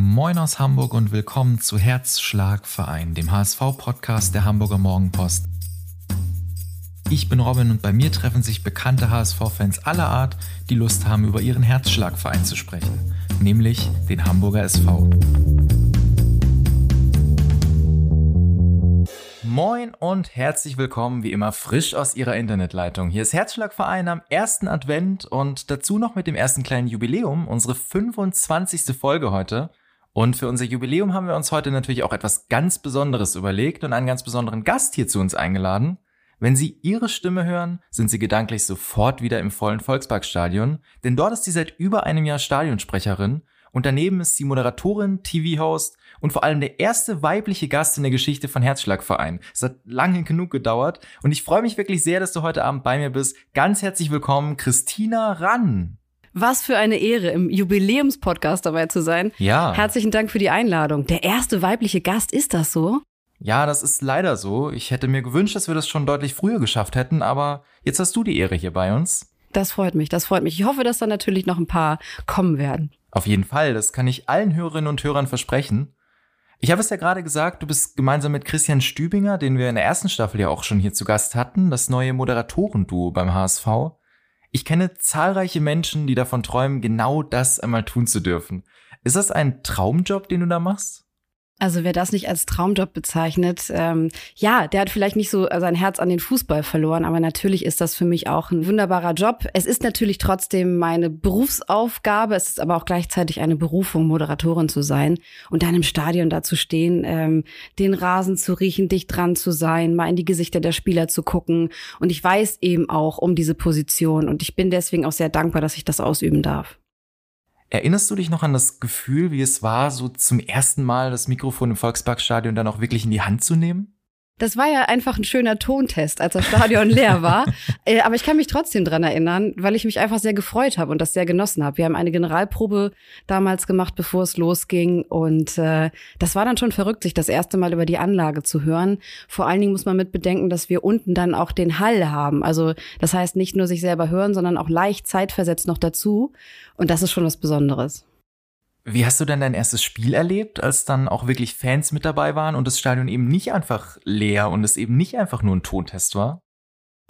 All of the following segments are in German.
Moin aus Hamburg und willkommen zu Herzschlagverein, dem HSV-Podcast der Hamburger Morgenpost. Ich bin Robin und bei mir treffen sich bekannte HSV-Fans aller Art, die Lust haben, über ihren Herzschlagverein zu sprechen, nämlich den Hamburger SV. Moin und herzlich willkommen, wie immer frisch aus Ihrer Internetleitung. Hier ist Herzschlagverein am ersten Advent und dazu noch mit dem ersten kleinen Jubiläum, unsere 25. Folge heute. Und für unser Jubiläum haben wir uns heute natürlich auch etwas ganz Besonderes überlegt und einen ganz besonderen Gast hier zu uns eingeladen. Wenn Sie Ihre Stimme hören, sind Sie gedanklich sofort wieder im vollen Volksparkstadion, denn dort ist sie seit über einem Jahr Stadionsprecherin und daneben ist sie Moderatorin, TV-Host und vor allem der erste weibliche Gast in der Geschichte von Herzschlagverein. Es hat lange genug gedauert und ich freue mich wirklich sehr, dass du heute Abend bei mir bist. Ganz herzlich willkommen, Christina Rann. Was für eine Ehre, im Jubiläumspodcast dabei zu sein. Ja. Herzlichen Dank für die Einladung. Der erste weibliche Gast, ist das so? Ja, das ist leider so. Ich hätte mir gewünscht, dass wir das schon deutlich früher geschafft hätten, aber jetzt hast du die Ehre hier bei uns. Das freut mich, das freut mich. Ich hoffe, dass da natürlich noch ein paar kommen werden. Auf jeden Fall, das kann ich allen Hörerinnen und Hörern versprechen. Ich habe es ja gerade gesagt, du bist gemeinsam mit Christian Stübinger, den wir in der ersten Staffel ja auch schon hier zu Gast hatten, das neue Moderatorenduo beim HSV. Ich kenne zahlreiche Menschen, die davon träumen, genau das einmal tun zu dürfen. Ist das ein Traumjob, den du da machst? Also wer das nicht als Traumjob bezeichnet, ähm, ja, der hat vielleicht nicht so sein Herz an den Fußball verloren, aber natürlich ist das für mich auch ein wunderbarer Job. Es ist natürlich trotzdem meine Berufsaufgabe, es ist aber auch gleichzeitig eine Berufung, Moderatorin zu sein und dann im Stadion da zu stehen, ähm, den Rasen zu riechen, dicht dran zu sein, mal in die Gesichter der Spieler zu gucken. Und ich weiß eben auch um diese Position und ich bin deswegen auch sehr dankbar, dass ich das ausüben darf. Erinnerst du dich noch an das Gefühl, wie es war, so zum ersten Mal das Mikrofon im Volksparkstadion dann auch wirklich in die Hand zu nehmen? Das war ja einfach ein schöner Tontest, als das Stadion leer war. Äh, aber ich kann mich trotzdem dran erinnern, weil ich mich einfach sehr gefreut habe und das sehr genossen habe. Wir haben eine Generalprobe damals gemacht, bevor es losging. Und äh, das war dann schon verrückt, sich das erste Mal über die Anlage zu hören. Vor allen Dingen muss man mit bedenken, dass wir unten dann auch den Hall haben. Also das heißt nicht nur sich selber hören, sondern auch leicht zeitversetzt noch dazu. Und das ist schon was Besonderes. Wie hast du denn dein erstes Spiel erlebt, als dann auch wirklich Fans mit dabei waren und das Stadion eben nicht einfach leer und es eben nicht einfach nur ein Tontest war?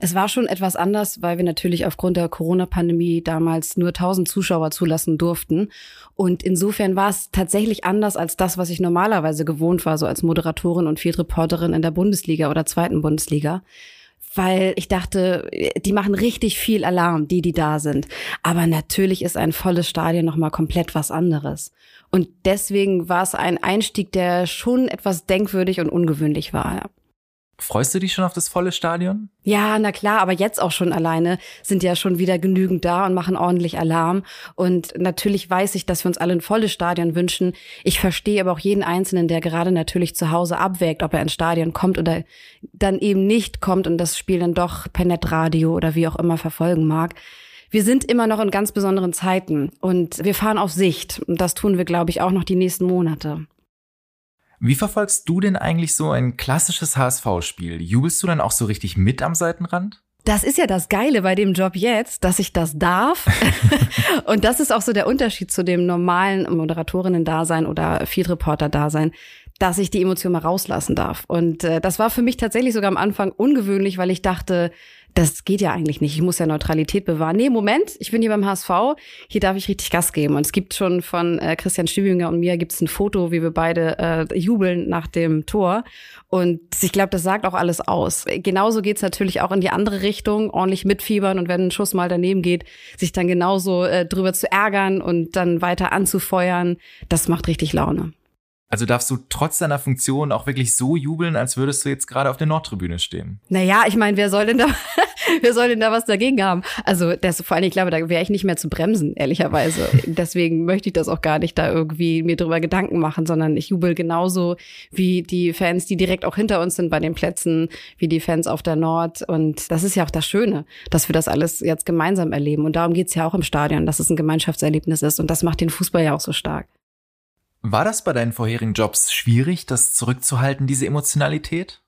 Es war schon etwas anders, weil wir natürlich aufgrund der Corona-Pandemie damals nur 1000 Zuschauer zulassen durften. Und insofern war es tatsächlich anders als das, was ich normalerweise gewohnt war, so als Moderatorin und Field Reporterin in der Bundesliga oder zweiten Bundesliga weil ich dachte, die machen richtig viel Alarm, die, die da sind. Aber natürlich ist ein volles Stadion nochmal komplett was anderes. Und deswegen war es ein Einstieg, der schon etwas denkwürdig und ungewöhnlich war. Freust du dich schon auf das volle Stadion? Ja, na klar, aber jetzt auch schon alleine sind ja schon wieder genügend da und machen ordentlich Alarm. Und natürlich weiß ich, dass wir uns alle ein volles Stadion wünschen. Ich verstehe aber auch jeden Einzelnen, der gerade natürlich zu Hause abwägt, ob er ins Stadion kommt oder dann eben nicht kommt und das Spiel dann doch per Netradio oder wie auch immer verfolgen mag. Wir sind immer noch in ganz besonderen Zeiten und wir fahren auf Sicht. Und das tun wir, glaube ich, auch noch die nächsten Monate. Wie verfolgst du denn eigentlich so ein klassisches HSV-Spiel? Jubelst du dann auch so richtig mit am Seitenrand? Das ist ja das Geile bei dem Job jetzt, dass ich das darf. und das ist auch so der Unterschied zu dem normalen Moderatorinnen-Dasein oder Field-Reporter-Dasein, dass ich die Emotion mal rauslassen darf. Und äh, das war für mich tatsächlich sogar am Anfang ungewöhnlich, weil ich dachte, das geht ja eigentlich nicht. Ich muss ja Neutralität bewahren. Nee, Moment, ich bin hier beim HSV. Hier darf ich richtig Gas geben. Und es gibt schon von äh, Christian Stübinger und mir gibt's ein Foto, wie wir beide äh, jubeln nach dem Tor. Und ich glaube, das sagt auch alles aus. Genauso geht's natürlich auch in die andere Richtung, ordentlich mitfiebern und wenn ein Schuss mal daneben geht, sich dann genauso äh, drüber zu ärgern und dann weiter anzufeuern. Das macht richtig Laune. Also darfst du trotz deiner Funktion auch wirklich so jubeln, als würdest du jetzt gerade auf der Nordtribüne stehen. Naja, ich meine, wer soll denn da, wer soll denn da was dagegen haben? Also das vor allem, ich glaube, da wäre ich nicht mehr zu bremsen, ehrlicherweise. Deswegen möchte ich das auch gar nicht da irgendwie mir drüber Gedanken machen, sondern ich jubel genauso wie die Fans, die direkt auch hinter uns sind bei den Plätzen, wie die Fans auf der Nord. Und das ist ja auch das Schöne, dass wir das alles jetzt gemeinsam erleben. Und darum geht's ja auch im Stadion, dass es ein Gemeinschaftserlebnis ist. Und das macht den Fußball ja auch so stark. War das bei deinen vorherigen Jobs schwierig, das zurückzuhalten, diese Emotionalität?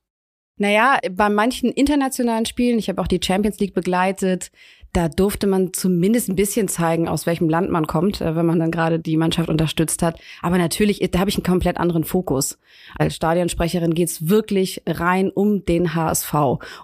Naja, bei manchen internationalen Spielen, ich habe auch die Champions League begleitet, da durfte man zumindest ein bisschen zeigen, aus welchem Land man kommt, äh, wenn man dann gerade die Mannschaft unterstützt hat. Aber natürlich, da habe ich einen komplett anderen Fokus. Als Stadionsprecherin geht's wirklich rein um den HSV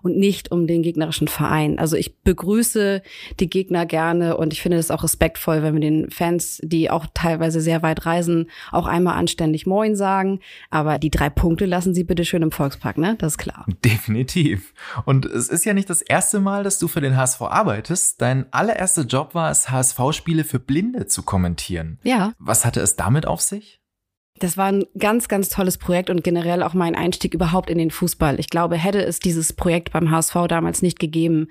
und nicht um den gegnerischen Verein. Also ich begrüße die Gegner gerne und ich finde es auch respektvoll, wenn wir den Fans, die auch teilweise sehr weit reisen, auch einmal anständig Moin sagen. Aber die drei Punkte lassen Sie bitte schön im Volkspark, ne? Das ist klar. Definitiv. Und es ist ja nicht das erste Mal, dass du für den HSV arbeitest hattest, dein allererster Job war es, HSV-Spiele für Blinde zu kommentieren. Ja. Was hatte es damit auf sich? Das war ein ganz, ganz tolles Projekt und generell auch mein Einstieg überhaupt in den Fußball. Ich glaube, hätte es dieses Projekt beim HSV damals nicht gegeben,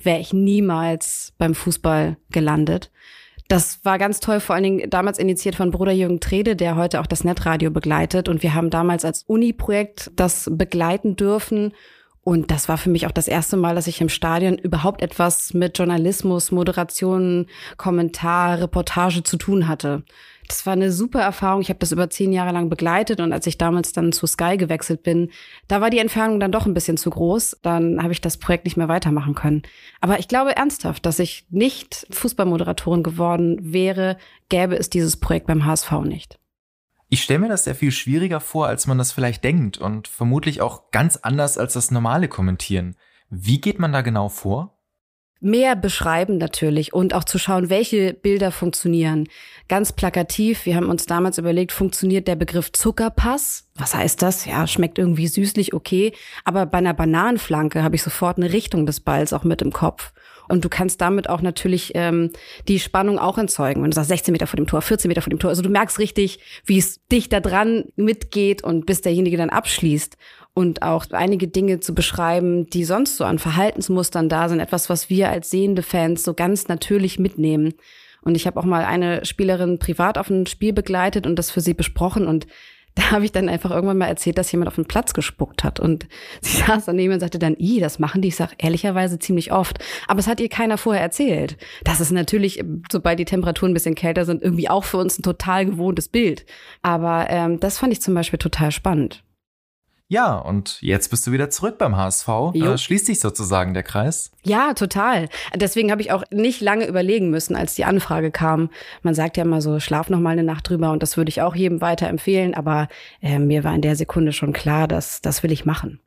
wäre ich niemals beim Fußball gelandet. Das war ganz toll, vor allen Dingen damals initiiert von Bruder Jürgen Trede, der heute auch das Netradio begleitet. Und wir haben damals als Uni-Projekt das begleiten dürfen und das war für mich auch das erste Mal, dass ich im Stadion überhaupt etwas mit Journalismus, Moderation, Kommentar, Reportage zu tun hatte. Das war eine super Erfahrung. Ich habe das über zehn Jahre lang begleitet und als ich damals dann zu Sky gewechselt bin, da war die Entfernung dann doch ein bisschen zu groß. Dann habe ich das Projekt nicht mehr weitermachen können. Aber ich glaube ernsthaft, dass ich nicht Fußballmoderatorin geworden wäre, gäbe es dieses Projekt beim HSV nicht. Ich stelle mir das sehr viel schwieriger vor, als man das vielleicht denkt und vermutlich auch ganz anders als das normale Kommentieren. Wie geht man da genau vor? Mehr beschreiben natürlich und auch zu schauen, welche Bilder funktionieren. Ganz plakativ, wir haben uns damals überlegt, funktioniert der Begriff Zuckerpass? Was heißt das? Ja, schmeckt irgendwie süßlich, okay. Aber bei einer Bananenflanke habe ich sofort eine Richtung des Balls auch mit im Kopf. Und du kannst damit auch natürlich ähm, die Spannung auch erzeugen. Wenn du sagst 16 Meter vor dem Tor, 14 Meter vor dem Tor. Also du merkst richtig, wie es dich da dran mitgeht und bis derjenige dann abschließt. Und auch einige Dinge zu beschreiben, die sonst so an Verhaltensmustern da sind. Etwas, was wir als sehende Fans so ganz natürlich mitnehmen. Und ich habe auch mal eine Spielerin privat auf ein Spiel begleitet und das für sie besprochen. Und da habe ich dann einfach irgendwann mal erzählt, dass jemand auf den Platz gespuckt hat. Und sie saß daneben und sagte dann, i, das machen die, ich sag ehrlicherweise ziemlich oft. Aber es hat ihr keiner vorher erzählt. Das ist natürlich, sobald die Temperaturen ein bisschen kälter sind, irgendwie auch für uns ein total gewohntes Bild. Aber ähm, das fand ich zum Beispiel total spannend. Ja, und jetzt bist du wieder zurück beim HSV. Äh, schließt sich sozusagen der Kreis. Ja, total. Deswegen habe ich auch nicht lange überlegen müssen, als die Anfrage kam. Man sagt ja immer so, schlaf noch mal eine Nacht drüber und das würde ich auch jedem weiterempfehlen. Aber äh, mir war in der Sekunde schon klar, dass das will ich machen.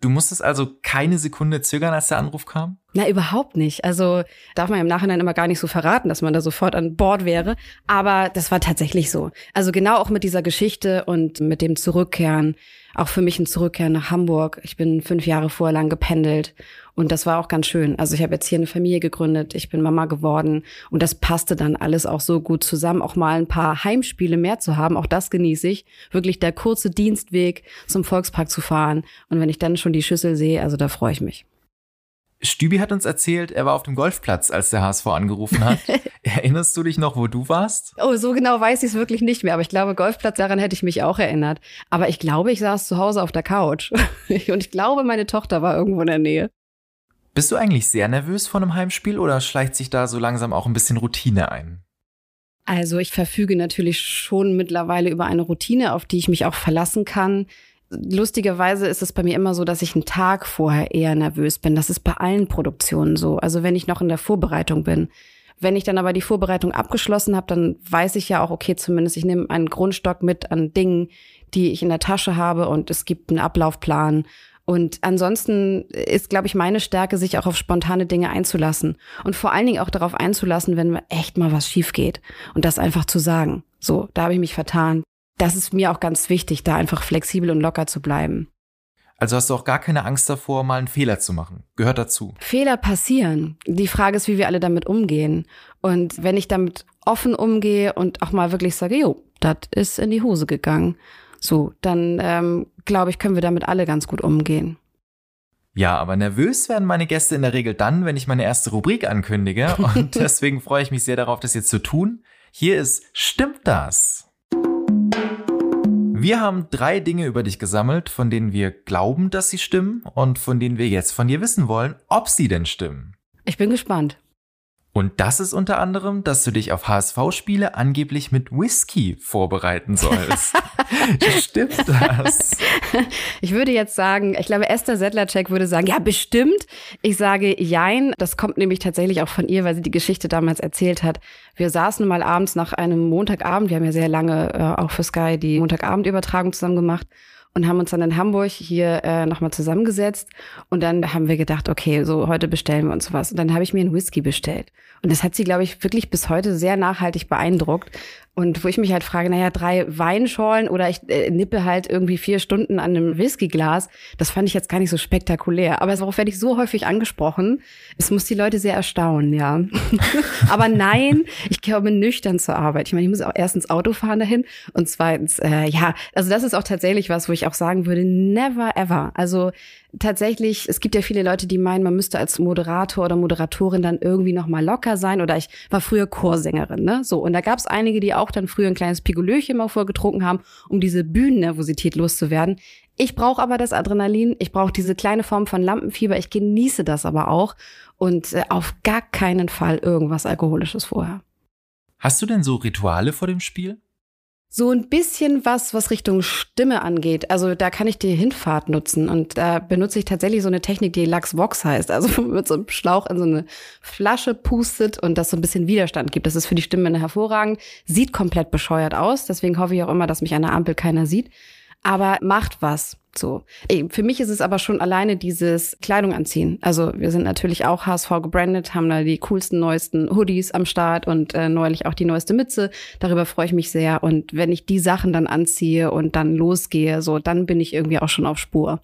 Du musstest also keine Sekunde zögern, als der Anruf kam? Na, überhaupt nicht. Also darf man im Nachhinein immer gar nicht so verraten, dass man da sofort an Bord wäre. Aber das war tatsächlich so. Also genau auch mit dieser Geschichte und mit dem Zurückkehren auch für mich ein Zurückkehren nach Hamburg. Ich bin fünf Jahre vorher lang gependelt und das war auch ganz schön. Also ich habe jetzt hier eine Familie gegründet, ich bin Mama geworden und das passte dann alles auch so gut zusammen, auch mal ein paar Heimspiele mehr zu haben. Auch das genieße ich. Wirklich der kurze Dienstweg zum Volkspark zu fahren und wenn ich dann schon die Schüssel sehe, also da freue ich mich. Stübi hat uns erzählt, er war auf dem Golfplatz, als der HSV angerufen hat. Erinnerst du dich noch, wo du warst? Oh, so genau weiß ich es wirklich nicht mehr. Aber ich glaube, Golfplatz, daran hätte ich mich auch erinnert. Aber ich glaube, ich saß zu Hause auf der Couch. Und ich glaube, meine Tochter war irgendwo in der Nähe. Bist du eigentlich sehr nervös vor einem Heimspiel oder schleicht sich da so langsam auch ein bisschen Routine ein? Also ich verfüge natürlich schon mittlerweile über eine Routine, auf die ich mich auch verlassen kann lustigerweise ist es bei mir immer so, dass ich einen Tag vorher eher nervös bin. Das ist bei allen Produktionen so. Also wenn ich noch in der Vorbereitung bin. Wenn ich dann aber die Vorbereitung abgeschlossen habe, dann weiß ich ja auch, okay, zumindest ich nehme einen Grundstock mit an Dingen, die ich in der Tasche habe und es gibt einen Ablaufplan. Und ansonsten ist, glaube ich, meine Stärke, sich auch auf spontane Dinge einzulassen und vor allen Dingen auch darauf einzulassen, wenn echt mal was schief geht und das einfach zu sagen. So, da habe ich mich vertan das ist mir auch ganz wichtig, da einfach flexibel und locker zu bleiben. Also hast du auch gar keine Angst davor, mal einen Fehler zu machen. Gehört dazu. Fehler passieren. Die Frage ist, wie wir alle damit umgehen. Und wenn ich damit offen umgehe und auch mal wirklich sage, jo, das ist in die Hose gegangen, so, dann ähm, glaube ich, können wir damit alle ganz gut umgehen. Ja, aber nervös werden meine Gäste in der Regel dann, wenn ich meine erste Rubrik ankündige. Und deswegen freue ich mich sehr darauf, das jetzt zu tun. Hier ist Stimmt das? Wir haben drei Dinge über dich gesammelt, von denen wir glauben, dass sie stimmen und von denen wir jetzt von dir wissen wollen, ob sie denn stimmen. Ich bin gespannt. Und das ist unter anderem, dass du dich auf HSV-Spiele angeblich mit Whisky vorbereiten sollst. Stimmt das? Ich würde jetzt sagen, ich glaube, Esther Sedlacek würde sagen, ja, bestimmt. Ich sage jein. Das kommt nämlich tatsächlich auch von ihr, weil sie die Geschichte damals erzählt hat. Wir saßen mal abends nach einem Montagabend. Wir haben ja sehr lange äh, auch für Sky die Montagabendübertragung zusammen gemacht und haben uns dann in Hamburg hier äh, nochmal zusammengesetzt und dann haben wir gedacht, okay, so heute bestellen wir uns was. Und dann habe ich mir einen Whisky bestellt. Und das hat sie, glaube ich, wirklich bis heute sehr nachhaltig beeindruckt. Und wo ich mich halt frage, naja, drei Weinschorlen oder ich äh, nippe halt irgendwie vier Stunden an einem Whiskyglas, das fand ich jetzt gar nicht so spektakulär. Aber darauf werde ich so häufig angesprochen. Es muss die Leute sehr erstaunen, ja. Aber nein, ich komme nüchtern zur Arbeit. Ich meine, ich muss auch erstens Auto fahren dahin und zweitens, äh, ja, also das ist auch tatsächlich was, wo ich auch sagen würde, never ever. Also tatsächlich, es gibt ja viele Leute, die meinen, man müsste als Moderator oder Moderatorin dann irgendwie noch mal locker sein. Oder ich war früher Chorsängerin, ne? So und da gab es einige, die auch dann früher ein kleines Pigolöchen mal vorgetrunken haben, um diese Bühnennervosität loszuwerden. Ich brauche aber das Adrenalin, ich brauche diese kleine Form von Lampenfieber, ich genieße das aber auch und äh, auf gar keinen Fall irgendwas Alkoholisches vorher. Hast du denn so Rituale vor dem Spiel? So ein bisschen was, was Richtung Stimme angeht. Also da kann ich die Hinfahrt nutzen und da benutze ich tatsächlich so eine Technik, die Lux Vox heißt. Also mit so einem Schlauch in so eine Flasche pustet und das so ein bisschen Widerstand gibt. Das ist für die Stimme hervorragend. Sieht komplett bescheuert aus. Deswegen hoffe ich auch immer, dass mich an der Ampel keiner sieht aber macht was. So. Für mich ist es aber schon alleine dieses Kleidung anziehen. Also wir sind natürlich auch HSV gebrandet, haben da die coolsten, neuesten Hoodies am Start und äh, neulich auch die neueste Mütze. Darüber freue ich mich sehr. Und wenn ich die Sachen dann anziehe und dann losgehe, so, dann bin ich irgendwie auch schon auf Spur.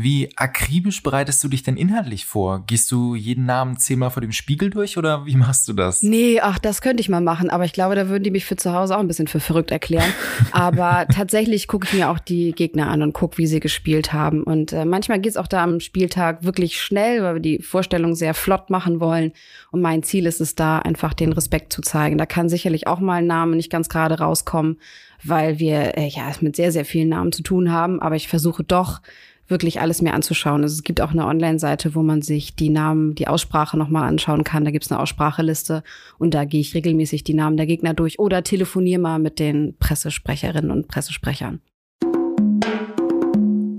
Wie akribisch bereitest du dich denn inhaltlich vor? Gehst du jeden Namen zehnmal vor dem Spiegel durch oder wie machst du das? Nee, ach, das könnte ich mal machen, aber ich glaube, da würden die mich für zu Hause auch ein bisschen für verrückt erklären. aber tatsächlich gucke ich mir auch die Gegner an und gucke, wie sie gespielt haben. Und äh, manchmal geht's auch da am Spieltag wirklich schnell, weil wir die Vorstellung sehr flott machen wollen. Und mein Ziel ist es da, einfach den Respekt zu zeigen. Da kann sicherlich auch mal ein Name nicht ganz gerade rauskommen, weil wir äh, ja mit sehr, sehr vielen Namen zu tun haben. Aber ich versuche doch, wirklich alles mir anzuschauen. Also es gibt auch eine Online-Seite, wo man sich die Namen, die Aussprache nochmal anschauen kann. Da gibt's eine Ausspracheliste und da gehe ich regelmäßig die Namen der Gegner durch oder telefoniere mal mit den Pressesprecherinnen und Pressesprechern.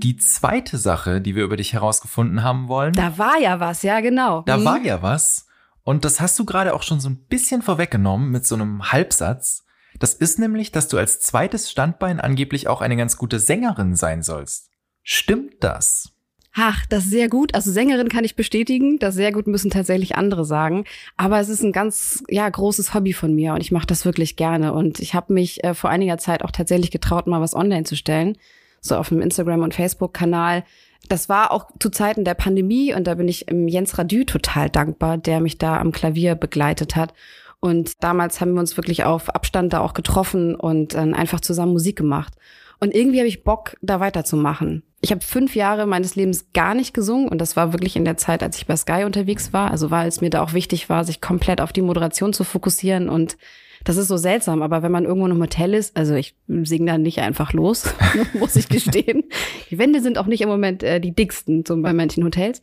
Die zweite Sache, die wir über dich herausgefunden haben wollen. Da war ja was, ja genau. Da hm. war ja was. Und das hast du gerade auch schon so ein bisschen vorweggenommen mit so einem Halbsatz. Das ist nämlich, dass du als zweites Standbein angeblich auch eine ganz gute Sängerin sein sollst. Stimmt das? Ach, das ist sehr gut. Also Sängerin kann ich bestätigen. Das sehr gut müssen tatsächlich andere sagen. Aber es ist ein ganz ja großes Hobby von mir und ich mache das wirklich gerne. Und ich habe mich äh, vor einiger Zeit auch tatsächlich getraut, mal was online zu stellen, so auf dem Instagram und Facebook Kanal. Das war auch zu Zeiten der Pandemie und da bin ich Jens Radü total dankbar, der mich da am Klavier begleitet hat. Und damals haben wir uns wirklich auf Abstand da auch getroffen und dann einfach zusammen Musik gemacht. Und irgendwie habe ich Bock, da weiterzumachen. Ich habe fünf Jahre meines Lebens gar nicht gesungen und das war wirklich in der Zeit, als ich bei Sky unterwegs war. Also weil es mir da auch wichtig war, sich komplett auf die Moderation zu fokussieren und das ist so seltsam, aber wenn man irgendwo im Hotel ist, also ich singe da nicht einfach los, muss ich gestehen. Die Wände sind auch nicht im Moment äh, die dicksten, so bei manchen Hotels.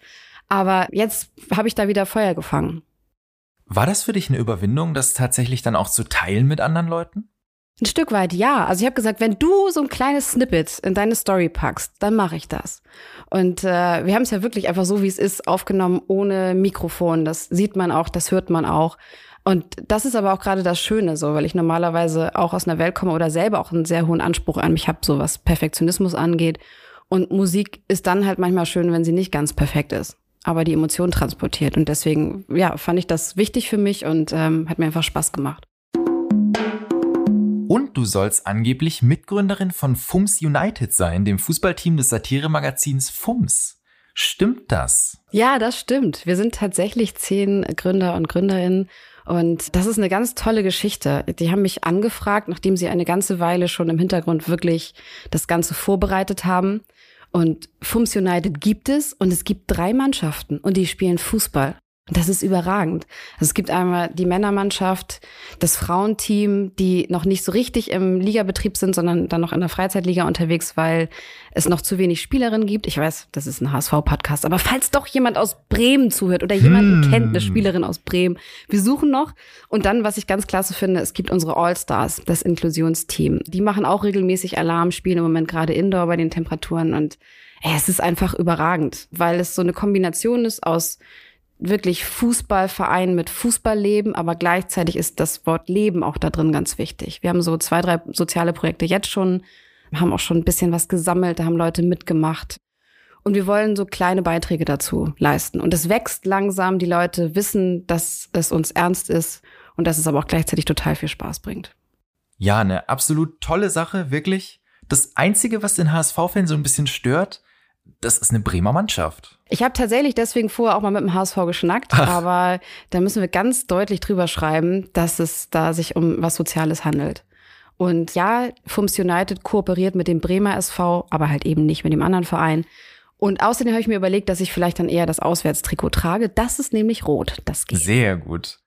Aber jetzt habe ich da wieder Feuer gefangen. War das für dich eine Überwindung, das tatsächlich dann auch zu teilen mit anderen Leuten? Ein Stück weit ja. Also ich habe gesagt, wenn du so ein kleines Snippet in deine Story packst, dann mache ich das. Und äh, wir haben es ja wirklich einfach so, wie es ist, aufgenommen, ohne Mikrofon. Das sieht man auch, das hört man auch. Und das ist aber auch gerade das Schöne so, weil ich normalerweise auch aus einer Welt komme oder selber auch einen sehr hohen Anspruch an mich habe, so was Perfektionismus angeht. Und Musik ist dann halt manchmal schön, wenn sie nicht ganz perfekt ist, aber die Emotion transportiert. Und deswegen, ja, fand ich das wichtig für mich und ähm, hat mir einfach Spaß gemacht. Und du sollst angeblich Mitgründerin von FUMS United sein, dem Fußballteam des Satiremagazins FUMS. Stimmt das? Ja, das stimmt. Wir sind tatsächlich zehn Gründer und Gründerinnen. Und das ist eine ganz tolle Geschichte. Die haben mich angefragt, nachdem sie eine ganze Weile schon im Hintergrund wirklich das Ganze vorbereitet haben. Und FUMS United gibt es und es gibt drei Mannschaften und die spielen Fußball. Und das ist überragend. Also es gibt einmal die Männermannschaft, das Frauenteam, die noch nicht so richtig im Ligabetrieb sind, sondern dann noch in der Freizeitliga unterwegs, weil es noch zu wenig Spielerinnen gibt. Ich weiß, das ist ein HSV-Podcast, aber falls doch jemand aus Bremen zuhört oder jemanden hm. kennt, eine Spielerin aus Bremen, wir suchen noch. Und dann, was ich ganz klasse finde, es gibt unsere All-Stars, das Inklusionsteam. Die machen auch regelmäßig Alarm, spielen im Moment gerade Indoor bei den Temperaturen und ey, es ist einfach überragend, weil es so eine Kombination ist aus wirklich Fußballverein mit Fußballleben, aber gleichzeitig ist das Wort Leben auch da drin ganz wichtig. Wir haben so zwei, drei soziale Projekte jetzt schon, haben auch schon ein bisschen was gesammelt, da haben Leute mitgemacht. Und wir wollen so kleine Beiträge dazu leisten. Und es wächst langsam, die Leute wissen, dass es uns ernst ist und dass es aber auch gleichzeitig total viel Spaß bringt. Ja, eine absolut tolle Sache, wirklich. Das Einzige, was den HSV-Fan so ein bisschen stört, das ist eine Bremer Mannschaft. Ich habe tatsächlich deswegen vorher auch mal mit dem HSV geschnackt, Ach. aber da müssen wir ganz deutlich drüber schreiben, dass es da sich um was Soziales handelt. Und ja, FUMS United kooperiert mit dem Bremer SV, aber halt eben nicht mit dem anderen Verein. Und außerdem habe ich mir überlegt, dass ich vielleicht dann eher das Auswärtstrikot trage. Das ist nämlich rot. Das geht. Sehr gut.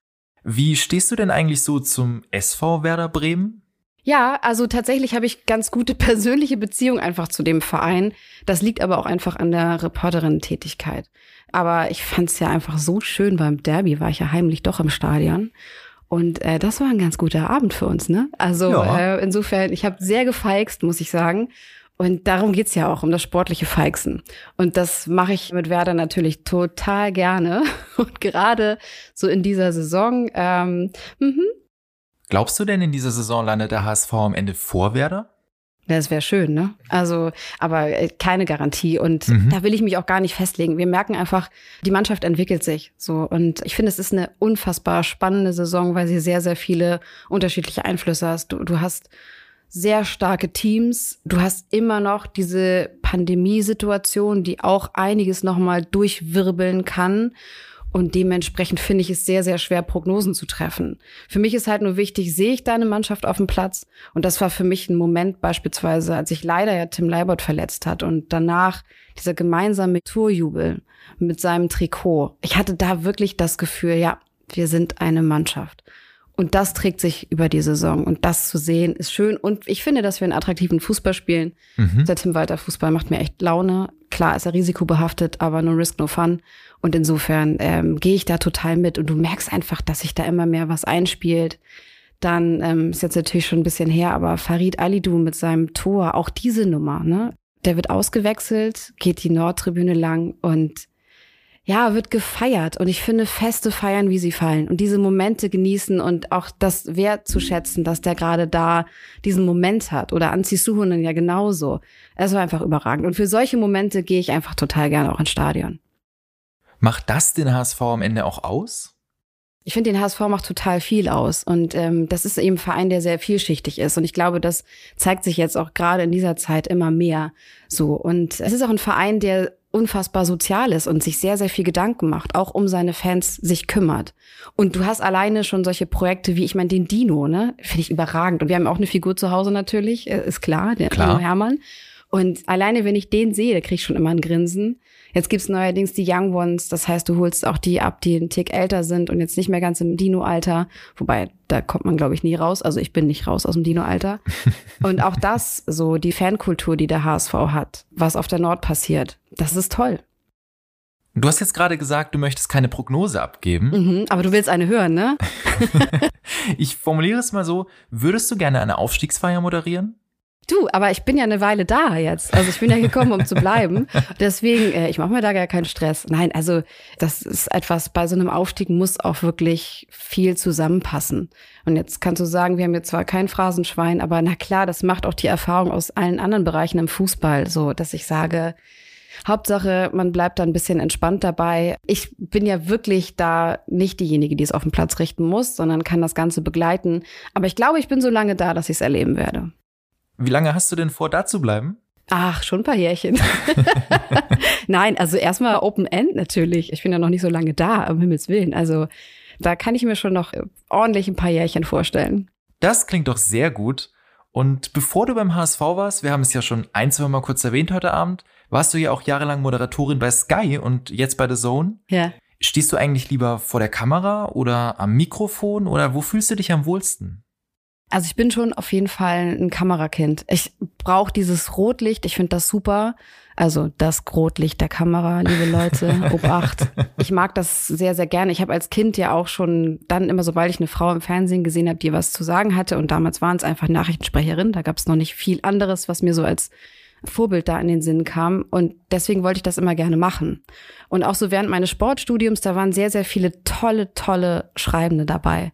Wie stehst du denn eigentlich so zum SV Werder Bremen? Ja, also tatsächlich habe ich ganz gute persönliche Beziehung einfach zu dem Verein. Das liegt aber auch einfach an der Reporterin-Tätigkeit. Aber ich fand es ja einfach so schön beim Derby, war ich ja heimlich doch im Stadion. Und äh, das war ein ganz guter Abend für uns, ne? Also ja. äh, insofern, ich habe sehr gefeixt, muss ich sagen. Und darum geht's ja auch, um das sportliche Feixen. Und das mache ich mit Werder natürlich total gerne. Und gerade so in dieser Saison, ähm, mhm, Glaubst du denn, in dieser Saison landet der HSV am Ende vor Werder? Das wäre schön, ne? Also, aber äh, keine Garantie. Und mhm. da will ich mich auch gar nicht festlegen. Wir merken einfach, die Mannschaft entwickelt sich so. Und ich finde, es ist eine unfassbar spannende Saison, weil sie sehr, sehr viele unterschiedliche Einflüsse hast. Du, du hast sehr starke Teams. Du hast immer noch diese Pandemiesituation, die auch einiges nochmal durchwirbeln kann. Und dementsprechend finde ich es sehr, sehr schwer, Prognosen zu treffen. Für mich ist halt nur wichtig, sehe ich deine Mannschaft auf dem Platz? Und das war für mich ein Moment beispielsweise, als sich leider ja Tim Leibert verletzt hat und danach dieser gemeinsame Tourjubel mit seinem Trikot. Ich hatte da wirklich das Gefühl, ja, wir sind eine Mannschaft. Und das trägt sich über die Saison. Und das zu sehen ist schön. Und ich finde, dass wir einen attraktiven Fußball spielen. Mhm. Der Tim Walter Fußball macht mir echt Laune. Klar ist er risikobehaftet, aber no risk, no fun. Und insofern ähm, gehe ich da total mit. Und du merkst einfach, dass sich da immer mehr was einspielt. Dann ähm, ist jetzt natürlich schon ein bisschen her, aber Farid Alidou mit seinem Tor, auch diese Nummer, ne? Der wird ausgewechselt, geht die Nordtribüne lang und ja, wird gefeiert. Und ich finde, Feste feiern, wie sie fallen. Und diese Momente genießen und auch das wertzuschätzen, dass der gerade da diesen Moment hat. Oder Anzi Suhonen ja genauso. Es war einfach überragend. Und für solche Momente gehe ich einfach total gerne auch ins Stadion. Macht das den HSV am Ende auch aus? Ich finde, den HSV macht total viel aus. Und ähm, das ist eben ein Verein, der sehr vielschichtig ist. Und ich glaube, das zeigt sich jetzt auch gerade in dieser Zeit immer mehr so. Und es ist auch ein Verein, der unfassbar sozial ist und sich sehr, sehr viel Gedanken macht, auch um seine Fans sich kümmert. Und du hast alleine schon solche Projekte wie, ich meine, den Dino, ne? Finde ich überragend. Und wir haben auch eine Figur zu Hause natürlich, äh, ist klar, der klar. Dino Hermann. Und alleine, wenn ich den sehe, da krieg ich schon immer ein Grinsen. Jetzt gibt's neuerdings die Young Ones, das heißt, du holst auch die ab, die einen Tick älter sind und jetzt nicht mehr ganz im Dino-Alter. Wobei, da kommt man, glaube ich, nie raus. Also ich bin nicht raus aus dem Dino-Alter. und auch das, so die Fankultur, die der HSV hat, was auf der Nord passiert, das ist toll. Du hast jetzt gerade gesagt, du möchtest keine Prognose abgeben. Mhm, aber du willst eine hören, ne? ich formuliere es mal so, würdest du gerne eine Aufstiegsfeier moderieren? Du, aber ich bin ja eine Weile da jetzt. Also ich bin ja gekommen, um zu bleiben. Deswegen, äh, ich mache mir da gar keinen Stress. Nein, also das ist etwas, bei so einem Aufstieg muss auch wirklich viel zusammenpassen. Und jetzt kannst du sagen, wir haben jetzt zwar kein Phrasenschwein, aber na klar, das macht auch die Erfahrung aus allen anderen Bereichen im Fußball so, dass ich sage, Hauptsache, man bleibt da ein bisschen entspannt dabei. Ich bin ja wirklich da nicht diejenige, die es auf den Platz richten muss, sondern kann das Ganze begleiten. Aber ich glaube, ich bin so lange da, dass ich es erleben werde. Wie lange hast du denn vor, da zu bleiben? Ach, schon ein paar Jährchen. Nein, also erstmal Open End natürlich. Ich bin ja noch nicht so lange da, um Himmels Willen. Also da kann ich mir schon noch ordentlich ein paar Jährchen vorstellen. Das klingt doch sehr gut. Und bevor du beim HSV warst, wir haben es ja schon ein, zwei Mal kurz erwähnt heute Abend, warst du ja auch jahrelang Moderatorin bei Sky und jetzt bei The Zone. Ja. Stehst du eigentlich lieber vor der Kamera oder am Mikrofon oder wo fühlst du dich am wohlsten? Also ich bin schon auf jeden Fall ein Kamerakind. Ich brauche dieses Rotlicht, ich finde das super. Also das Rotlicht der Kamera, liebe Leute, Obacht. Ich mag das sehr, sehr gerne. Ich habe als Kind ja auch schon dann immer, sobald ich eine Frau im Fernsehen gesehen habe, die was zu sagen hatte, und damals waren es einfach Nachrichtensprecherin, da gab es noch nicht viel anderes, was mir so als Vorbild da in den Sinn kam. Und deswegen wollte ich das immer gerne machen. Und auch so während meines Sportstudiums, da waren sehr, sehr viele tolle, tolle Schreibende dabei.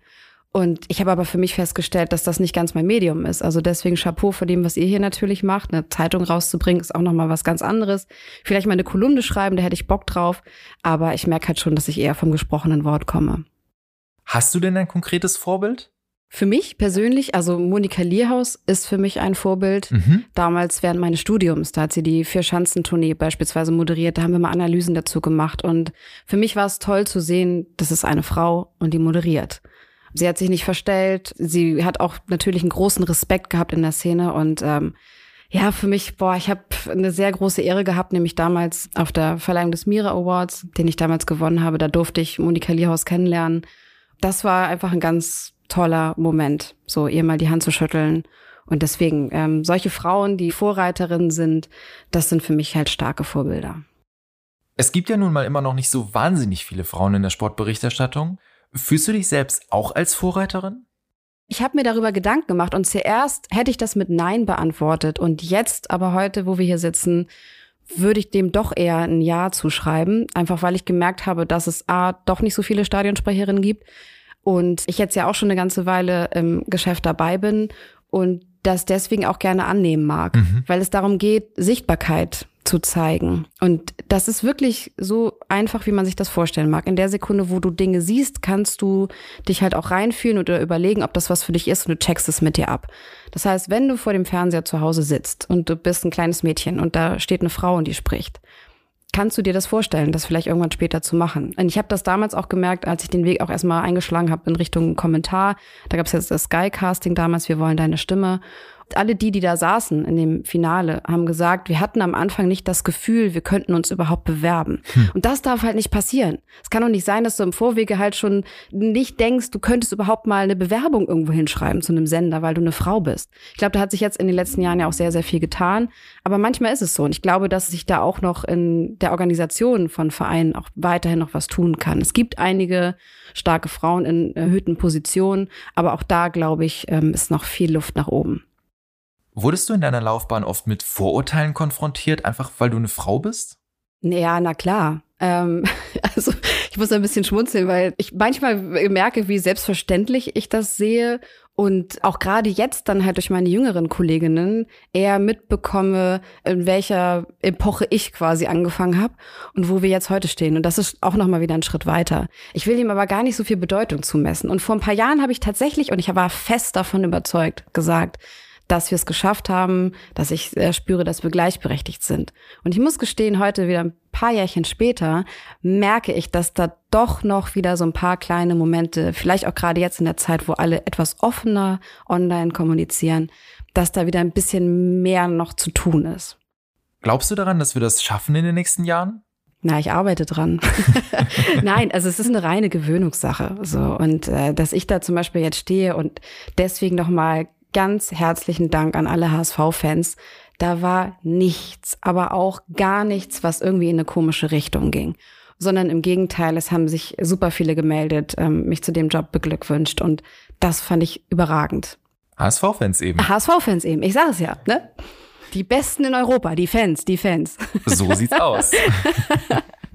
Und ich habe aber für mich festgestellt, dass das nicht ganz mein Medium ist. Also deswegen Chapeau für dem, was ihr hier natürlich macht. Eine Zeitung rauszubringen ist auch nochmal was ganz anderes. Vielleicht mal eine Kolumne schreiben, da hätte ich Bock drauf. Aber ich merke halt schon, dass ich eher vom gesprochenen Wort komme. Hast du denn ein konkretes Vorbild? Für mich persönlich, also Monika Lierhaus ist für mich ein Vorbild. Mhm. Damals während meines Studiums, da hat sie die Vier-Schanzentournee beispielsweise moderiert, da haben wir mal Analysen dazu gemacht. Und für mich war es toll zu sehen, das ist eine Frau und die moderiert. Sie hat sich nicht verstellt. Sie hat auch natürlich einen großen Respekt gehabt in der Szene und ähm, ja, für mich, boah, ich habe eine sehr große Ehre gehabt, nämlich damals auf der Verleihung des Mira Awards, den ich damals gewonnen habe. Da durfte ich Monika Lierhaus kennenlernen. Das war einfach ein ganz toller Moment, so ihr mal die Hand zu schütteln. Und deswegen, ähm, solche Frauen, die Vorreiterinnen sind, das sind für mich halt starke Vorbilder. Es gibt ja nun mal immer noch nicht so wahnsinnig viele Frauen in der Sportberichterstattung. Fühlst du dich selbst auch als Vorreiterin? Ich habe mir darüber Gedanken gemacht und zuerst hätte ich das mit Nein beantwortet und jetzt, aber heute, wo wir hier sitzen, würde ich dem doch eher ein Ja zuschreiben, einfach weil ich gemerkt habe, dass es A, doch nicht so viele Stadionsprecherinnen gibt und ich jetzt ja auch schon eine ganze Weile im Geschäft dabei bin und das deswegen auch gerne annehmen mag, mhm. weil es darum geht, Sichtbarkeit zu zeigen. Und das ist wirklich so einfach, wie man sich das vorstellen mag. In der Sekunde, wo du Dinge siehst, kannst du dich halt auch reinfühlen oder überlegen, ob das was für dich ist und du checkst es mit dir ab. Das heißt, wenn du vor dem Fernseher zu Hause sitzt und du bist ein kleines Mädchen und da steht eine Frau und die spricht, kannst du dir das vorstellen, das vielleicht irgendwann später zu machen? Und ich habe das damals auch gemerkt, als ich den Weg auch erstmal eingeschlagen habe in Richtung Kommentar. Da gab es jetzt das Sky-Casting damals, wir wollen deine Stimme alle die, die da saßen in dem Finale, haben gesagt, wir hatten am Anfang nicht das Gefühl, wir könnten uns überhaupt bewerben. Hm. Und das darf halt nicht passieren. Es kann doch nicht sein, dass du im Vorwege halt schon nicht denkst, du könntest überhaupt mal eine Bewerbung irgendwo hinschreiben zu einem Sender, weil du eine Frau bist. Ich glaube, da hat sich jetzt in den letzten Jahren ja auch sehr, sehr viel getan. Aber manchmal ist es so. Und ich glaube, dass sich da auch noch in der Organisation von Vereinen auch weiterhin noch was tun kann. Es gibt einige starke Frauen in erhöhten Positionen, aber auch da, glaube ich, ähm, ist noch viel Luft nach oben. Wurdest du in deiner Laufbahn oft mit Vorurteilen konfrontiert, einfach weil du eine Frau bist? Ja, na klar. Ähm, also ich muss ein bisschen schmunzeln, weil ich manchmal merke, wie selbstverständlich ich das sehe und auch gerade jetzt dann halt durch meine jüngeren Kolleginnen eher mitbekomme, in welcher Epoche ich quasi angefangen habe und wo wir jetzt heute stehen. Und das ist auch nochmal wieder ein Schritt weiter. Ich will ihm aber gar nicht so viel Bedeutung zumessen. Und vor ein paar Jahren habe ich tatsächlich, und ich war fest davon überzeugt, gesagt, dass wir es geschafft haben, dass ich äh, spüre, dass wir gleichberechtigt sind. Und ich muss gestehen, heute wieder ein paar Jährchen später merke ich, dass da doch noch wieder so ein paar kleine Momente, vielleicht auch gerade jetzt in der Zeit, wo alle etwas offener online kommunizieren, dass da wieder ein bisschen mehr noch zu tun ist. Glaubst du daran, dass wir das schaffen in den nächsten Jahren? Na, ich arbeite dran. Nein, also es ist eine reine Gewöhnungssache. So und äh, dass ich da zum Beispiel jetzt stehe und deswegen noch mal ganz herzlichen Dank an alle HSV-Fans. Da war nichts, aber auch gar nichts, was irgendwie in eine komische Richtung ging. Sondern im Gegenteil, es haben sich super viele gemeldet, ähm, mich zu dem Job beglückwünscht und das fand ich überragend. HSV-Fans eben. HSV-Fans eben, ich sage es ja, ne? Die Besten in Europa, die Fans, die Fans. So sieht's aus.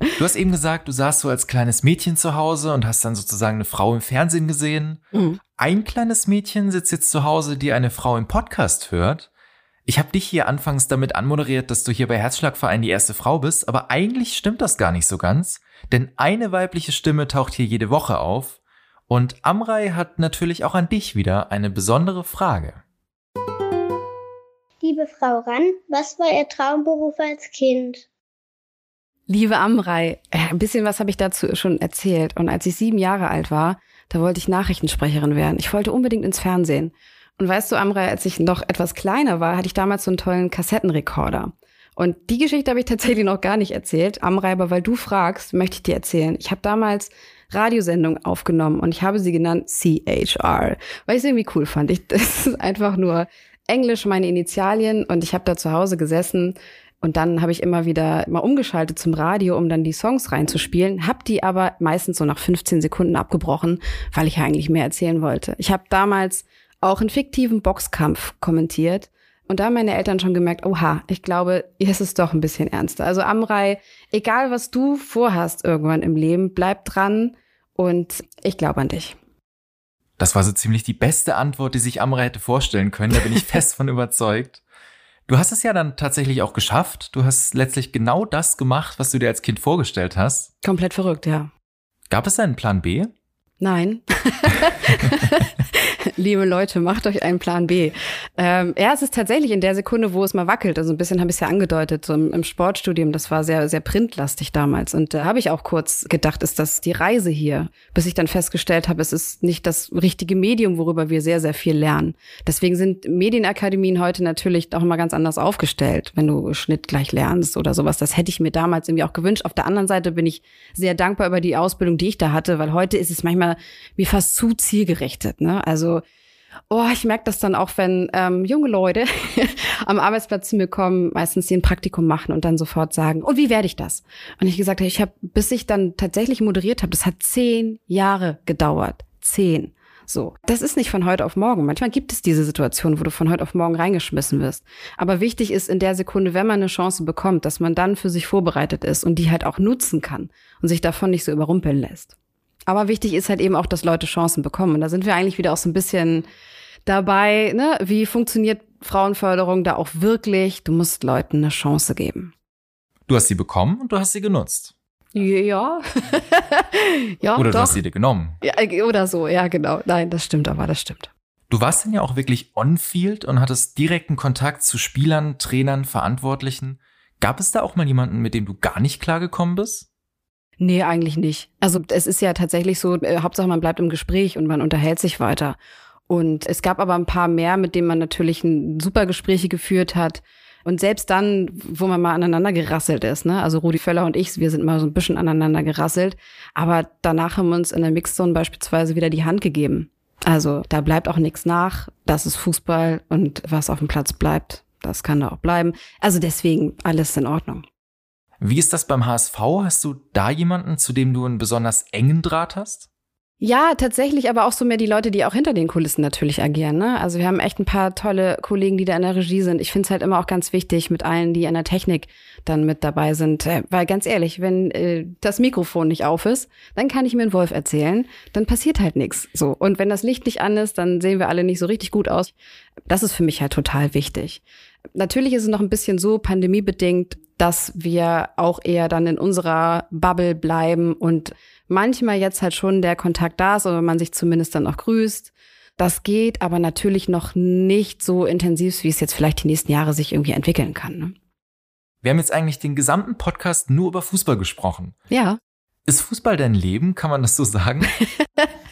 Du hast eben gesagt, du saßt so als kleines Mädchen zu Hause und hast dann sozusagen eine Frau im Fernsehen gesehen. Mhm. Ein kleines Mädchen sitzt jetzt zu Hause, die eine Frau im Podcast hört. Ich habe dich hier anfangs damit anmoderiert, dass du hier bei Herzschlagverein die erste Frau bist, aber eigentlich stimmt das gar nicht so ganz, denn eine weibliche Stimme taucht hier jede Woche auf und Amrei hat natürlich auch an dich wieder eine besondere Frage. Liebe Frau Ran, was war Ihr Traumberuf als Kind? Liebe Amrei, äh, ein bisschen was habe ich dazu schon erzählt. Und als ich sieben Jahre alt war, da wollte ich Nachrichtensprecherin werden. Ich wollte unbedingt ins Fernsehen. Und weißt du, Amrei, als ich noch etwas kleiner war, hatte ich damals so einen tollen Kassettenrekorder. Und die Geschichte habe ich tatsächlich noch gar nicht erzählt. Amreiber, weil du fragst, möchte ich dir erzählen. Ich habe damals Radiosendung aufgenommen und ich habe sie genannt CHR, weil ich es irgendwie cool fand. Ich, das ist einfach nur Englisch, meine Initialien und ich habe da zu Hause gesessen und dann habe ich immer wieder mal umgeschaltet zum Radio, um dann die Songs reinzuspielen, habe die aber meistens so nach 15 Sekunden abgebrochen, weil ich ja eigentlich mehr erzählen wollte. Ich habe damals auch einen fiktiven Boxkampf kommentiert und da haben meine Eltern schon gemerkt, oha, ich glaube, hier ist es doch ein bisschen ernster. Also Amrei, egal was du vorhast irgendwann im Leben, bleib dran und ich glaube an dich. Das war so ziemlich die beste Antwort, die sich Amrei hätte vorstellen können. Da bin ich fest von überzeugt. Du hast es ja dann tatsächlich auch geschafft. Du hast letztlich genau das gemacht, was du dir als Kind vorgestellt hast. Komplett verrückt, ja. Gab es einen Plan B? Nein. Liebe Leute, macht euch einen Plan B. Ähm, ja, es ist tatsächlich in der Sekunde, wo es mal wackelt. Also ein bisschen habe ich es ja angedeutet, so im, im, Sportstudium, das war sehr, sehr printlastig damals. Und da habe ich auch kurz gedacht, ist das die Reise hier? Bis ich dann festgestellt habe, es ist nicht das richtige Medium, worüber wir sehr, sehr viel lernen. Deswegen sind Medienakademien heute natürlich auch immer ganz anders aufgestellt, wenn du Schnitt gleich lernst oder sowas. Das hätte ich mir damals irgendwie auch gewünscht. Auf der anderen Seite bin ich sehr dankbar über die Ausbildung, die ich da hatte, weil heute ist es manchmal wie fast zu zielgerichtet. Ne? Also Oh, ich merke das dann auch, wenn ähm, junge Leute am Arbeitsplatz zu mir kommen, meistens die ein Praktikum machen und dann sofort sagen, und wie werde ich das? Und ich gesagt habe, ich habe, bis ich dann tatsächlich moderiert habe, das hat zehn Jahre gedauert. Zehn. So. Das ist nicht von heute auf morgen. Manchmal gibt es diese Situation, wo du von heute auf morgen reingeschmissen wirst. Aber wichtig ist in der Sekunde, wenn man eine Chance bekommt, dass man dann für sich vorbereitet ist und die halt auch nutzen kann und sich davon nicht so überrumpeln lässt. Aber wichtig ist halt eben auch, dass Leute Chancen bekommen. Und da sind wir eigentlich wieder auch so ein bisschen dabei, ne? Wie funktioniert Frauenförderung da auch wirklich? Du musst Leuten eine Chance geben. Du hast sie bekommen und du hast sie genutzt. Ja. ja oder doch. du hast sie dir genommen. Ja, äh, oder so, ja, genau. Nein, das stimmt, aber das stimmt. Du warst dann ja auch wirklich on-field und hattest direkten Kontakt zu Spielern, Trainern, Verantwortlichen. Gab es da auch mal jemanden, mit dem du gar nicht klargekommen bist? Nee, eigentlich nicht. Also es ist ja tatsächlich so, äh, Hauptsache man bleibt im Gespräch und man unterhält sich weiter. Und es gab aber ein paar mehr, mit denen man natürlich super Gespräche geführt hat. Und selbst dann, wo man mal aneinander gerasselt ist, ne? Also Rudi Völler und ich, wir sind mal so ein bisschen aneinander gerasselt. Aber danach haben wir uns in der Mixzone beispielsweise wieder die Hand gegeben. Also da bleibt auch nichts nach. Das ist Fußball und was auf dem Platz bleibt, das kann da auch bleiben. Also deswegen alles in Ordnung. Wie ist das beim HSV? Hast du da jemanden, zu dem du einen besonders engen Draht hast? Ja, tatsächlich, aber auch so mehr die Leute, die auch hinter den Kulissen natürlich agieren. Ne? Also wir haben echt ein paar tolle Kollegen, die da in der Regie sind. Ich finde es halt immer auch ganz wichtig mit allen, die an der Technik dann mit dabei sind. Äh, weil ganz ehrlich, wenn äh, das Mikrofon nicht auf ist, dann kann ich mir einen Wolf erzählen, dann passiert halt nichts. So. Und wenn das Licht nicht an ist, dann sehen wir alle nicht so richtig gut aus. Das ist für mich halt total wichtig. Natürlich ist es noch ein bisschen so pandemiebedingt, dass wir auch eher dann in unserer Bubble bleiben und manchmal jetzt halt schon der Kontakt da ist oder man sich zumindest dann auch grüßt. Das geht aber natürlich noch nicht so intensiv, wie es jetzt vielleicht die nächsten Jahre sich irgendwie entwickeln kann. Ne? Wir haben jetzt eigentlich den gesamten Podcast nur über Fußball gesprochen. Ja. Ist Fußball dein Leben? Kann man das so sagen?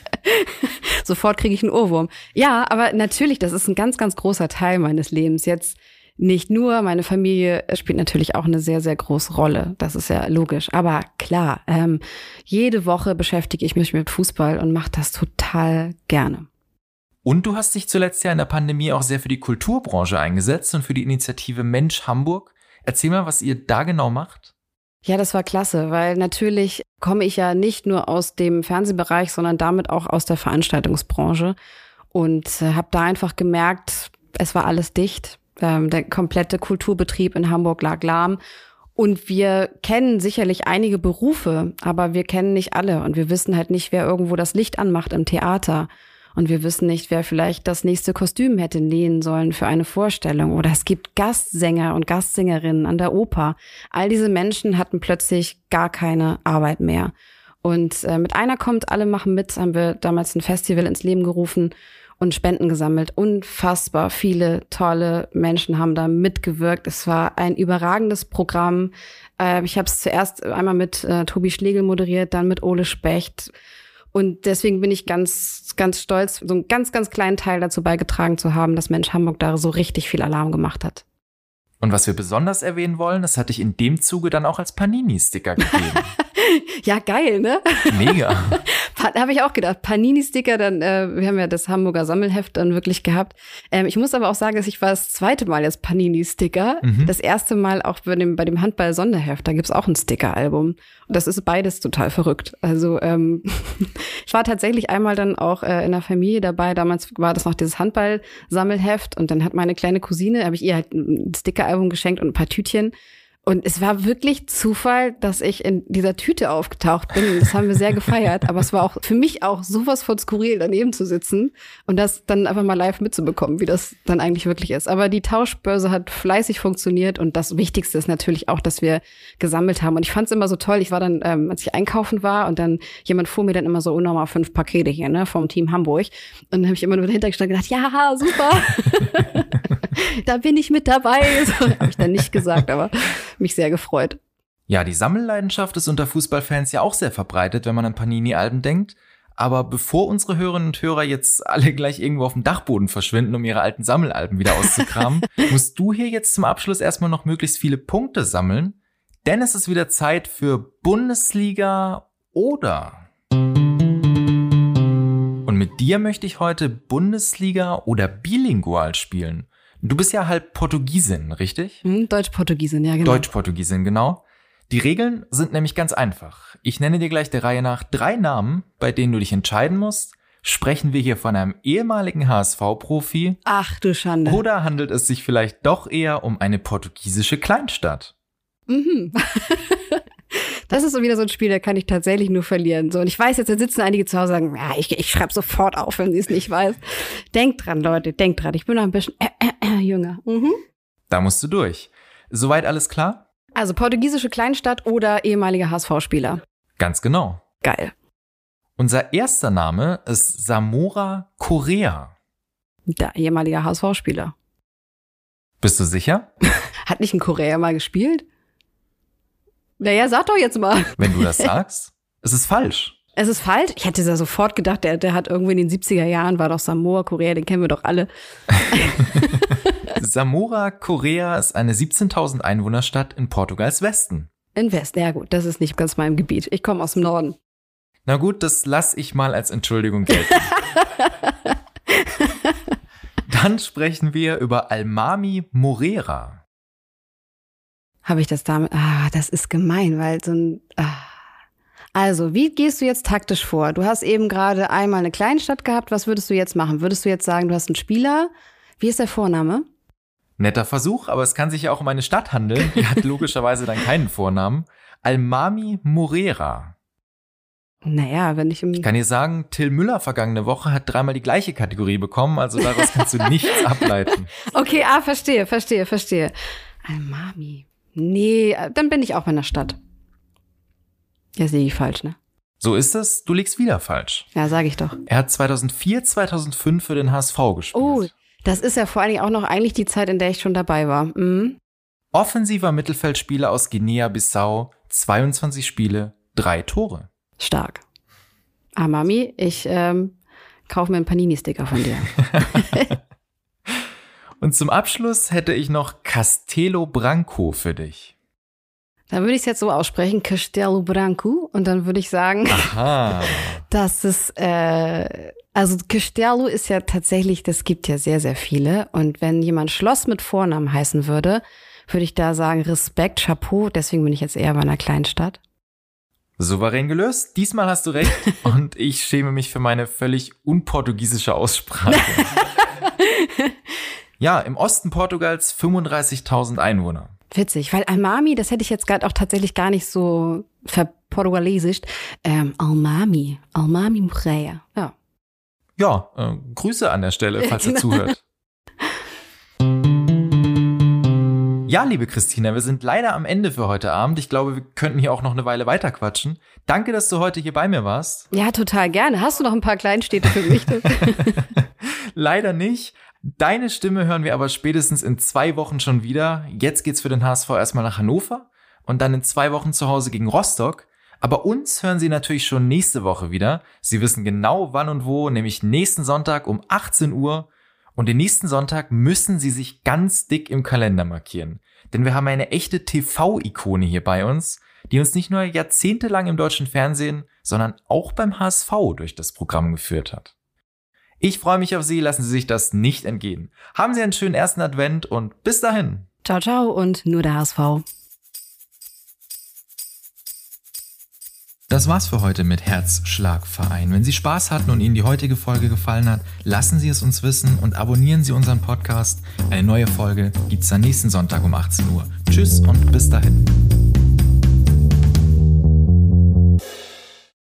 Sofort kriege ich einen Ohrwurm. Ja, aber natürlich, das ist ein ganz, ganz großer Teil meines Lebens. Jetzt nicht nur, meine Familie spielt natürlich auch eine sehr, sehr große Rolle. Das ist ja logisch. Aber klar, ähm, jede Woche beschäftige ich mich mit Fußball und mache das total gerne. Und du hast dich zuletzt ja in der Pandemie auch sehr für die Kulturbranche eingesetzt und für die Initiative Mensch Hamburg. Erzähl mal, was ihr da genau macht. Ja, das war klasse, weil natürlich komme ich ja nicht nur aus dem Fernsehbereich, sondern damit auch aus der Veranstaltungsbranche und äh, habe da einfach gemerkt, es war alles dicht. Ähm, der komplette Kulturbetrieb in Hamburg lag lahm. Und wir kennen sicherlich einige Berufe, aber wir kennen nicht alle. Und wir wissen halt nicht, wer irgendwo das Licht anmacht im Theater. Und wir wissen nicht, wer vielleicht das nächste Kostüm hätte nähen sollen für eine Vorstellung. Oder es gibt Gastsänger und Gastsängerinnen an der Oper. All diese Menschen hatten plötzlich gar keine Arbeit mehr. Und äh, mit einer kommt, alle machen mit, haben wir damals ein Festival ins Leben gerufen und Spenden gesammelt. Unfassbar viele tolle Menschen haben da mitgewirkt. Es war ein überragendes Programm. Äh, ich habe es zuerst einmal mit äh, Tobi Schlegel moderiert, dann mit Ole Specht. Und deswegen bin ich ganz, ganz stolz, so einen ganz, ganz kleinen Teil dazu beigetragen zu haben, dass Mensch Hamburg da so richtig viel Alarm gemacht hat. Und was wir besonders erwähnen wollen, das hatte ich in dem Zuge dann auch als Panini-Sticker gegeben. ja, geil, ne? Mega. Habe ich auch gedacht. Panini-Sticker, dann, äh, wir haben ja das Hamburger Sammelheft dann wirklich gehabt. Ähm, ich muss aber auch sagen, dass ich war das zweite Mal jetzt Panini-Sticker. Mhm. Das erste Mal auch bei dem, bei dem Handball-Sonderheft, da gibt's auch ein Sticker-Album. Und das ist beides total verrückt. Also ähm, ich war tatsächlich einmal dann auch äh, in der Familie dabei. Damals war das noch dieses Handball-Sammelheft und dann hat meine kleine Cousine, habe ich ihr halt ein Sticker-Album geschenkt und ein paar Tütchen. Und es war wirklich Zufall, dass ich in dieser Tüte aufgetaucht bin. Das haben wir sehr gefeiert. Aber es war auch für mich auch sowas von skurril, daneben zu sitzen und das dann einfach mal live mitzubekommen, wie das dann eigentlich wirklich ist. Aber die Tauschbörse hat fleißig funktioniert und das Wichtigste ist natürlich auch, dass wir gesammelt haben. Und ich fand es immer so toll. Ich war dann, ähm, als ich einkaufen war und dann jemand fuhr mir dann immer so unnormal fünf Pakete hier, ne, vom Team Hamburg. Und dann habe ich immer nur dahinter gestanden und gedacht, ja, super. da bin ich mit dabei. So habe ich dann nicht gesagt, aber mich sehr gefreut. Ja, die Sammelleidenschaft ist unter Fußballfans ja auch sehr verbreitet, wenn man an Panini-Alben denkt. Aber bevor unsere Hörerinnen und Hörer jetzt alle gleich irgendwo auf dem Dachboden verschwinden, um ihre alten Sammelalben wieder auszukramen, musst du hier jetzt zum Abschluss erstmal noch möglichst viele Punkte sammeln. Denn es ist wieder Zeit für Bundesliga oder. Und mit dir möchte ich heute Bundesliga oder bilingual spielen. Du bist ja halb Portugiesin, richtig? Hm, Deutsch-Portugiesin, ja, genau. Deutsch-Portugiesin, genau. Die Regeln sind nämlich ganz einfach. Ich nenne dir gleich der Reihe nach drei Namen, bei denen du dich entscheiden musst. Sprechen wir hier von einem ehemaligen HSV-Profi? Ach du Schande. Oder handelt es sich vielleicht doch eher um eine portugiesische Kleinstadt? Mhm. Das ist so wieder so ein Spiel, da kann ich tatsächlich nur verlieren. So, und ich weiß jetzt, da sitzen einige zu Hause und sagen, ja, ich, ich schreibe sofort auf, wenn sie es nicht weiß. Denkt dran, Leute, denkt dran. Ich bin noch ein bisschen äh, äh, äh, jünger. Mhm. Da musst du durch. Soweit alles klar? Also portugiesische Kleinstadt oder ehemaliger HSV-Spieler. Ganz genau. Geil. Unser erster Name ist Samora Correa. Der ehemalige HSV-Spieler. Bist du sicher? Hat nicht ein Korea mal gespielt? Naja, sag doch jetzt mal. Wenn du das sagst, es ist falsch. Es ist falsch. Ich hätte da sofort gedacht, der, der hat irgendwie in den 70er Jahren, war doch Samoa, Korea, den kennen wir doch alle. Samora, Korea ist eine 17.000 Einwohnerstadt in Portugals Westen. In Westen, ja gut, das ist nicht ganz meinem Gebiet. Ich komme aus dem Norden. Na gut, das lass ich mal als Entschuldigung gelten. Dann sprechen wir über Almami Morera. Habe ich das damit? Ah, das ist gemein, weil so ein. Ah. Also, wie gehst du jetzt taktisch vor? Du hast eben gerade einmal eine Kleinstadt gehabt. Was würdest du jetzt machen? Würdest du jetzt sagen, du hast einen Spieler? Wie ist der Vorname? Netter Versuch, aber es kann sich ja auch um eine Stadt handeln. Die hat logischerweise dann keinen Vornamen. Almami Morera. Naja, wenn ich im. Ich kann dir sagen, Till Müller vergangene Woche hat dreimal die gleiche Kategorie bekommen, also daraus kannst du nichts ableiten. Okay, ah, verstehe, verstehe, verstehe. Almami. Nee, äh, dann bin ich auch in der Stadt. Ja, sehe ich falsch, ne? So ist es, du liegst wieder falsch. Ja, sage ich doch. Er hat 2004, 2005 für den HSV gespielt. Oh, das ist ja vor allen Dingen auch noch eigentlich die Zeit, in der ich schon dabei war. Mhm. Offensiver Mittelfeldspieler aus Guinea-Bissau, 22 Spiele, drei Tore. Stark. Ah, Mami, ich ähm, kaufe mir einen Panini-Sticker von dir. Und zum Abschluss hätte ich noch Castelo Branco für dich. Da würde ich es jetzt so aussprechen, Castelo Branco. Und dann würde ich sagen, Aha. dass es, äh, also Castelo ist ja tatsächlich, das gibt ja sehr, sehr viele. Und wenn jemand Schloss mit Vornamen heißen würde, würde ich da sagen, Respekt, Chapeau. Deswegen bin ich jetzt eher bei einer kleinen Stadt. Souverän gelöst. Diesmal hast du recht. und ich schäme mich für meine völlig unportugiesische Aussprache. Ja, im Osten Portugals 35.000 Einwohner. Witzig, weil Almami, das hätte ich jetzt gerade auch tatsächlich gar nicht so verportugalesisch. Ähm, Almami, Almami Mureia, ja. Ja, äh, Grüße an der Stelle, falls ihr zuhört. Ja, liebe Christina, wir sind leider am Ende für heute Abend. Ich glaube, wir könnten hier auch noch eine Weile weiter quatschen. Danke, dass du heute hier bei mir warst. Ja, total gerne. Hast du noch ein paar Kleinstädte für mich? leider nicht. Deine Stimme hören wir aber spätestens in zwei Wochen schon wieder. Jetzt geht's für den HSV erstmal nach Hannover und dann in zwei Wochen zu Hause gegen Rostock. Aber uns hören Sie natürlich schon nächste Woche wieder. Sie wissen genau wann und wo, nämlich nächsten Sonntag um 18 Uhr. Und den nächsten Sonntag müssen Sie sich ganz dick im Kalender markieren. Denn wir haben eine echte TV-Ikone hier bei uns, die uns nicht nur jahrzehntelang im deutschen Fernsehen, sondern auch beim HSV durch das Programm geführt hat. Ich freue mich auf Sie, lassen Sie sich das nicht entgehen. Haben Sie einen schönen ersten Advent und bis dahin. Ciao, ciao und nur der HSV. Das war's für heute mit Herzschlagverein. Wenn Sie Spaß hatten und Ihnen die heutige Folge gefallen hat, lassen Sie es uns wissen und abonnieren Sie unseren Podcast. Eine neue Folge gibt's dann nächsten Sonntag um 18 Uhr. Tschüss und bis dahin.